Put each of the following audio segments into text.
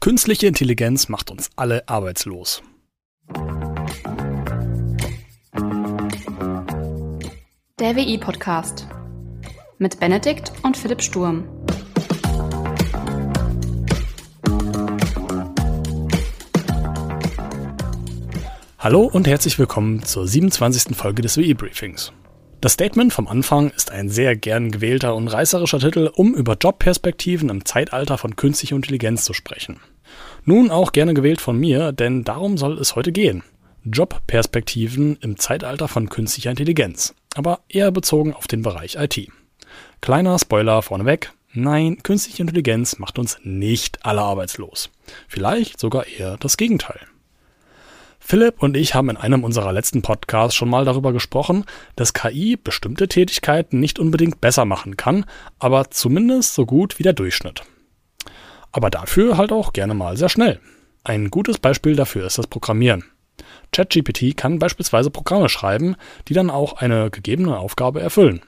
Künstliche Intelligenz macht uns alle arbeitslos. Der WI-Podcast mit Benedikt und Philipp Sturm. Hallo und herzlich willkommen zur 27. Folge des WI-Briefings. Das Statement vom Anfang ist ein sehr gern gewählter und reißerischer Titel, um über Jobperspektiven im Zeitalter von künstlicher Intelligenz zu sprechen. Nun auch gerne gewählt von mir, denn darum soll es heute gehen. Jobperspektiven im Zeitalter von künstlicher Intelligenz, aber eher bezogen auf den Bereich IT. Kleiner Spoiler vorneweg, nein, künstliche Intelligenz macht uns nicht alle arbeitslos. Vielleicht sogar eher das Gegenteil. Philipp und ich haben in einem unserer letzten Podcasts schon mal darüber gesprochen, dass KI bestimmte Tätigkeiten nicht unbedingt besser machen kann, aber zumindest so gut wie der Durchschnitt. Aber dafür halt auch gerne mal sehr schnell. Ein gutes Beispiel dafür ist das Programmieren. ChatGPT kann beispielsweise Programme schreiben, die dann auch eine gegebene Aufgabe erfüllen.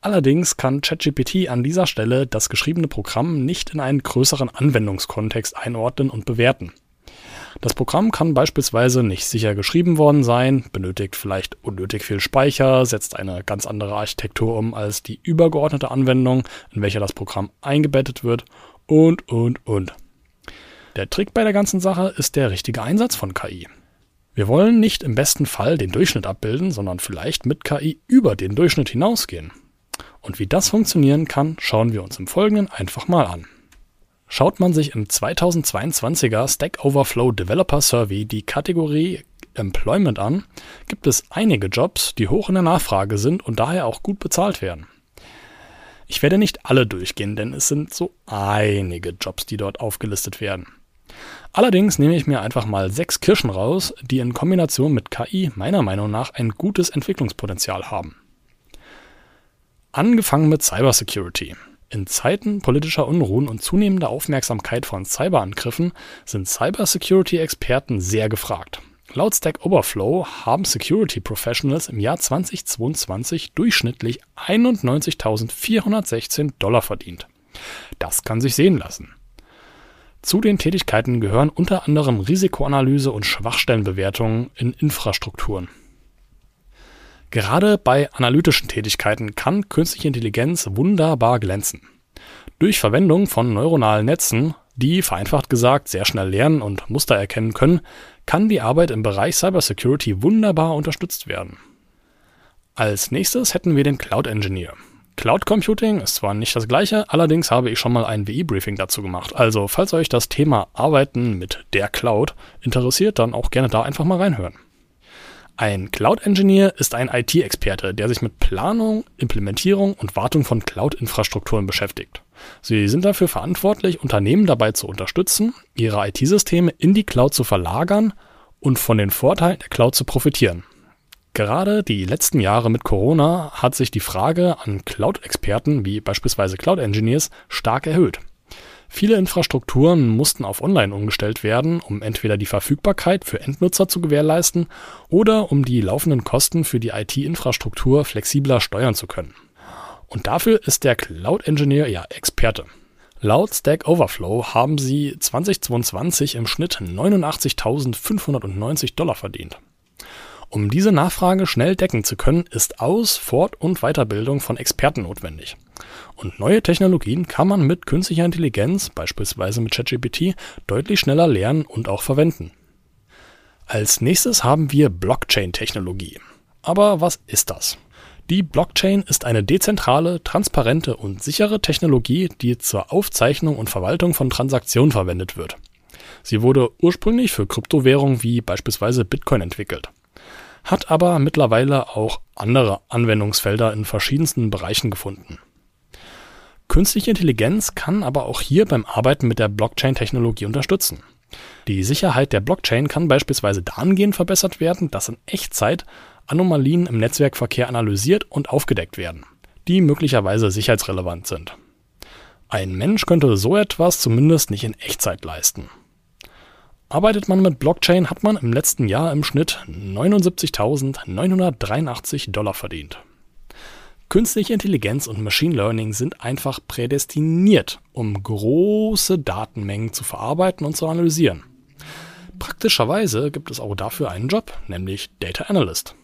Allerdings kann ChatGPT an dieser Stelle das geschriebene Programm nicht in einen größeren Anwendungskontext einordnen und bewerten. Das Programm kann beispielsweise nicht sicher geschrieben worden sein, benötigt vielleicht unnötig viel Speicher, setzt eine ganz andere Architektur um als die übergeordnete Anwendung, in welcher das Programm eingebettet wird und, und, und. Der Trick bei der ganzen Sache ist der richtige Einsatz von KI. Wir wollen nicht im besten Fall den Durchschnitt abbilden, sondern vielleicht mit KI über den Durchschnitt hinausgehen. Und wie das funktionieren kann, schauen wir uns im Folgenden einfach mal an. Schaut man sich im 2022er Stack Overflow Developer Survey die Kategorie Employment an, gibt es einige Jobs, die hoch in der Nachfrage sind und daher auch gut bezahlt werden. Ich werde nicht alle durchgehen, denn es sind so einige Jobs, die dort aufgelistet werden. Allerdings nehme ich mir einfach mal sechs Kirschen raus, die in Kombination mit KI meiner Meinung nach ein gutes Entwicklungspotenzial haben. Angefangen mit Cybersecurity. In Zeiten politischer Unruhen und zunehmender Aufmerksamkeit von Cyberangriffen sind Cybersecurity-Experten sehr gefragt. Laut Stack Overflow haben Security Professionals im Jahr 2022 durchschnittlich 91.416 Dollar verdient. Das kann sich sehen lassen. Zu den Tätigkeiten gehören unter anderem Risikoanalyse und Schwachstellenbewertungen in Infrastrukturen. Gerade bei analytischen Tätigkeiten kann künstliche Intelligenz wunderbar glänzen. Durch Verwendung von neuronalen Netzen, die vereinfacht gesagt sehr schnell lernen und Muster erkennen können, kann die Arbeit im Bereich Cybersecurity wunderbar unterstützt werden. Als nächstes hätten wir den Cloud Engineer. Cloud Computing ist zwar nicht das gleiche, allerdings habe ich schon mal ein WI-Briefing dazu gemacht. Also, falls euch das Thema Arbeiten mit der Cloud interessiert, dann auch gerne da einfach mal reinhören. Ein Cloud Engineer ist ein IT-Experte, der sich mit Planung, Implementierung und Wartung von Cloud-Infrastrukturen beschäftigt. Sie sind dafür verantwortlich, Unternehmen dabei zu unterstützen, ihre IT-Systeme in die Cloud zu verlagern und von den Vorteilen der Cloud zu profitieren. Gerade die letzten Jahre mit Corona hat sich die Frage an Cloud-Experten wie beispielsweise Cloud Engineers stark erhöht. Viele Infrastrukturen mussten auf Online umgestellt werden, um entweder die Verfügbarkeit für Endnutzer zu gewährleisten oder um die laufenden Kosten für die IT-Infrastruktur flexibler steuern zu können. Und dafür ist der Cloud Engineer ja Experte. Laut Stack Overflow haben sie 2022 im Schnitt 89.590 Dollar verdient. Um diese Nachfrage schnell decken zu können, ist Aus-, Fort- und Weiterbildung von Experten notwendig. Und neue Technologien kann man mit künstlicher Intelligenz, beispielsweise mit ChatGPT, deutlich schneller lernen und auch verwenden. Als nächstes haben wir Blockchain-Technologie. Aber was ist das? Die Blockchain ist eine dezentrale, transparente und sichere Technologie, die zur Aufzeichnung und Verwaltung von Transaktionen verwendet wird. Sie wurde ursprünglich für Kryptowährungen wie beispielsweise Bitcoin entwickelt hat aber mittlerweile auch andere Anwendungsfelder in verschiedensten Bereichen gefunden. Künstliche Intelligenz kann aber auch hier beim Arbeiten mit der Blockchain-Technologie unterstützen. Die Sicherheit der Blockchain kann beispielsweise dahingehend verbessert werden, dass in Echtzeit Anomalien im Netzwerkverkehr analysiert und aufgedeckt werden, die möglicherweise sicherheitsrelevant sind. Ein Mensch könnte so etwas zumindest nicht in Echtzeit leisten. Arbeitet man mit Blockchain, hat man im letzten Jahr im Schnitt 79.983 Dollar verdient. Künstliche Intelligenz und Machine Learning sind einfach prädestiniert, um große Datenmengen zu verarbeiten und zu analysieren. Praktischerweise gibt es auch dafür einen Job, nämlich Data Analyst.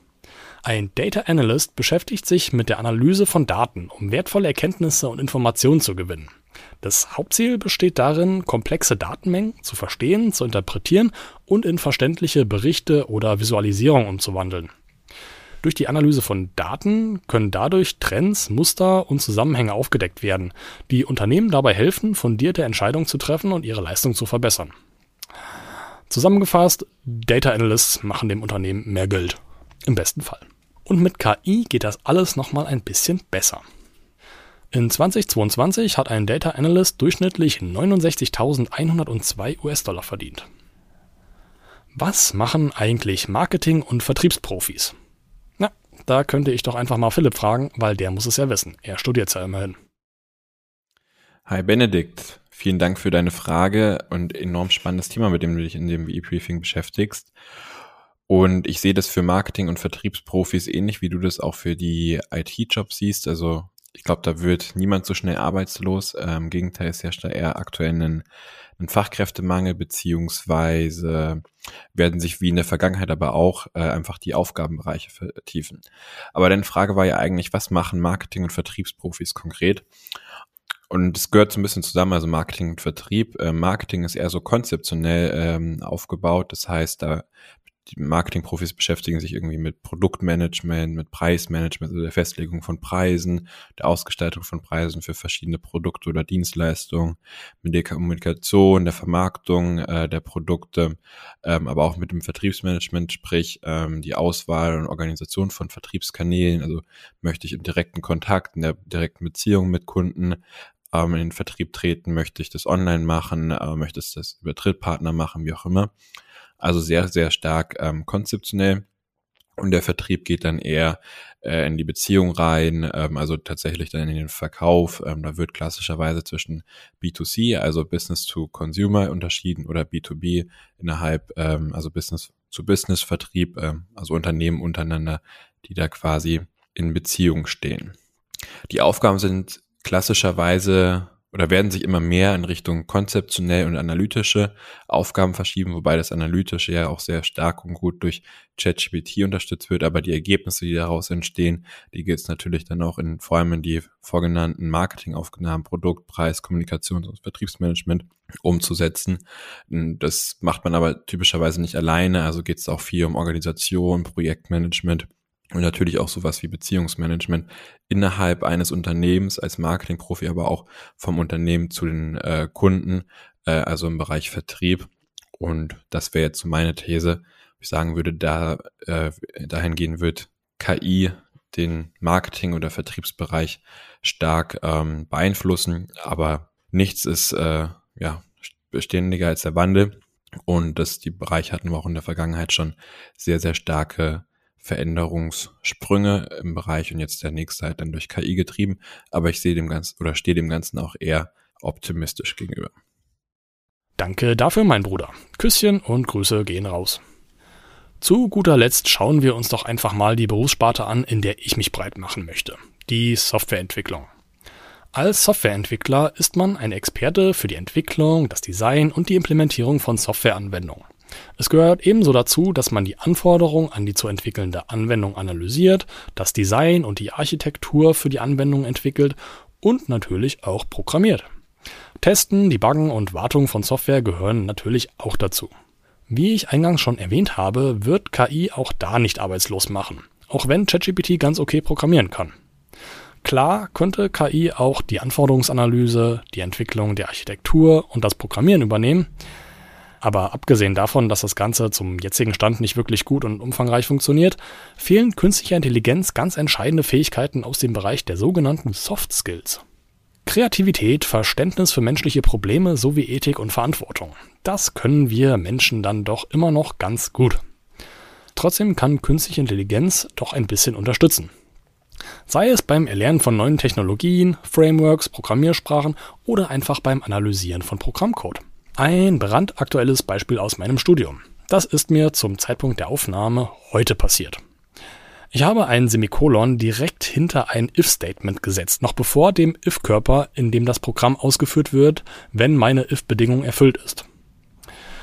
Ein Data Analyst beschäftigt sich mit der Analyse von Daten, um wertvolle Erkenntnisse und Informationen zu gewinnen. Das Hauptziel besteht darin, komplexe Datenmengen zu verstehen, zu interpretieren und in verständliche Berichte oder Visualisierungen umzuwandeln. Durch die Analyse von Daten können dadurch Trends, Muster und Zusammenhänge aufgedeckt werden, die Unternehmen dabei helfen, fundierte Entscheidungen zu treffen und ihre Leistung zu verbessern. Zusammengefasst, Data Analysts machen dem Unternehmen mehr Geld. Im besten Fall. Und mit KI geht das alles nochmal ein bisschen besser. In 2022 hat ein Data Analyst durchschnittlich 69.102 US-Dollar verdient. Was machen eigentlich Marketing- und Vertriebsprofis? Na, da könnte ich doch einfach mal Philipp fragen, weil der muss es ja wissen. Er studiert ja immerhin. Hi Benedikt, vielen Dank für deine Frage und enorm spannendes Thema, mit dem du dich in dem E-Briefing beschäftigst. Und ich sehe das für Marketing- und Vertriebsprofis ähnlich, wie du das auch für die IT-Jobs siehst. Also ich glaube, da wird niemand so schnell arbeitslos. Ähm, Im Gegenteil, es herrscht da eher aktuell ein, ein Fachkräftemangel, beziehungsweise werden sich wie in der Vergangenheit aber auch äh, einfach die Aufgabenbereiche vertiefen. Aber deine Frage war ja eigentlich, was machen Marketing- und Vertriebsprofis konkret? Und es gehört so ein bisschen zusammen, also Marketing und Vertrieb. Äh, Marketing ist eher so konzeptionell ähm, aufgebaut. Das heißt, da die Marketingprofis beschäftigen sich irgendwie mit Produktmanagement, mit Preismanagement, also der Festlegung von Preisen, der Ausgestaltung von Preisen für verschiedene Produkte oder Dienstleistungen, mit der Kommunikation, der Vermarktung äh, der Produkte, ähm, aber auch mit dem Vertriebsmanagement, sprich ähm, die Auswahl und Organisation von Vertriebskanälen. Also möchte ich im direkten Kontakt, in der direkten Beziehung mit Kunden ähm, in den Vertrieb treten, möchte ich das online machen, äh, möchte ich das über Drittpartner machen, wie auch immer. Also sehr, sehr stark ähm, konzeptionell. Und der Vertrieb geht dann eher äh, in die Beziehung rein, ähm, also tatsächlich dann in den Verkauf. Ähm, da wird klassischerweise zwischen B2C, also Business to Consumer unterschieden oder B2B innerhalb, ähm, also Business zu Business Vertrieb, ähm, also Unternehmen untereinander, die da quasi in Beziehung stehen. Die Aufgaben sind klassischerweise oder werden sich immer mehr in Richtung konzeptionell und analytische Aufgaben verschieben, wobei das Analytische ja auch sehr stark und gut durch ChatGPT unterstützt wird, aber die Ergebnisse, die daraus entstehen, die gilt es natürlich dann auch in vor allem in die vorgenannten Marketingaufgaben, Produkt, Preis, Kommunikations- und Vertriebsmanagement umzusetzen. Das macht man aber typischerweise nicht alleine, also geht es auch viel um Organisation, Projektmanagement und natürlich auch sowas wie Beziehungsmanagement innerhalb eines Unternehmens als Marketingprofi, aber auch vom Unternehmen zu den äh, Kunden, äh, also im Bereich Vertrieb. Und das wäre jetzt so meine These. Ich sagen würde, da äh, dahingehend wird KI den Marketing- oder Vertriebsbereich stark ähm, beeinflussen, aber nichts ist äh, ja beständiger als der Wandel. Und das die Bereiche hatten wir auch in der Vergangenheit schon sehr, sehr starke Veränderungssprünge im Bereich und jetzt der nächste halt dann durch KI getrieben. Aber ich sehe dem Ganzen oder stehe dem Ganzen auch eher optimistisch gegenüber. Danke dafür, mein Bruder. Küsschen und Grüße gehen raus. Zu guter Letzt schauen wir uns doch einfach mal die Berufssparte an, in der ich mich breit machen möchte. Die Softwareentwicklung. Als Softwareentwickler ist man ein Experte für die Entwicklung, das Design und die Implementierung von Softwareanwendungen. Es gehört ebenso dazu, dass man die Anforderungen an die zu entwickelnde Anwendung analysiert, das Design und die Architektur für die Anwendung entwickelt und natürlich auch programmiert. Testen, Debuggen und Wartung von Software gehören natürlich auch dazu. Wie ich eingangs schon erwähnt habe, wird KI auch da nicht arbeitslos machen, auch wenn ChatGPT ganz okay programmieren kann. Klar könnte KI auch die Anforderungsanalyse, die Entwicklung der Architektur und das Programmieren übernehmen, aber abgesehen davon, dass das Ganze zum jetzigen Stand nicht wirklich gut und umfangreich funktioniert, fehlen künstlicher Intelligenz ganz entscheidende Fähigkeiten aus dem Bereich der sogenannten Soft Skills. Kreativität, Verständnis für menschliche Probleme sowie Ethik und Verantwortung. Das können wir Menschen dann doch immer noch ganz gut. Trotzdem kann künstliche Intelligenz doch ein bisschen unterstützen. Sei es beim Erlernen von neuen Technologien, Frameworks, Programmiersprachen oder einfach beim Analysieren von Programmcode. Ein brandaktuelles Beispiel aus meinem Studium. Das ist mir zum Zeitpunkt der Aufnahme heute passiert. Ich habe ein Semikolon direkt hinter ein if-Statement gesetzt, noch bevor dem if-Körper, in dem das Programm ausgeführt wird, wenn meine if-Bedingung erfüllt ist.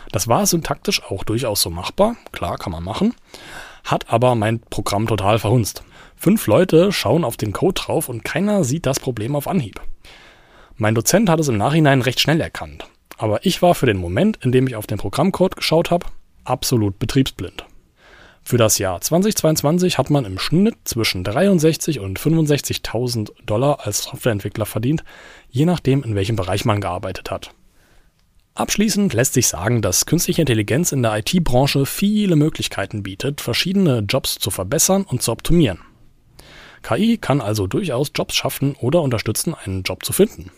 Das war syntaktisch auch durchaus so machbar, klar kann man machen, hat aber mein Programm total verhunzt. Fünf Leute schauen auf den Code drauf und keiner sieht das Problem auf Anhieb. Mein Dozent hat es im Nachhinein recht schnell erkannt, aber ich war für den Moment, in dem ich auf den Programmcode geschaut habe, absolut betriebsblind. Für das Jahr 2022 hat man im Schnitt zwischen 63 und 65.000 Dollar als Softwareentwickler verdient, je nachdem, in welchem Bereich man gearbeitet hat. Abschließend lässt sich sagen, dass künstliche Intelligenz in der IT-Branche viele Möglichkeiten bietet, verschiedene Jobs zu verbessern und zu optimieren. KI kann also durchaus Jobs schaffen oder unterstützen, einen Job zu finden.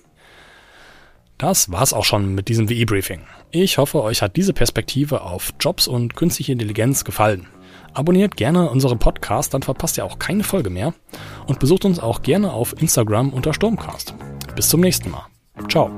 Das war's auch schon mit diesem WI-Briefing. Ich hoffe, euch hat diese Perspektive auf Jobs und künstliche Intelligenz gefallen. Abonniert gerne unseren Podcast, dann verpasst ihr auch keine Folge mehr. Und besucht uns auch gerne auf Instagram unter Sturmcast. Bis zum nächsten Mal. Ciao.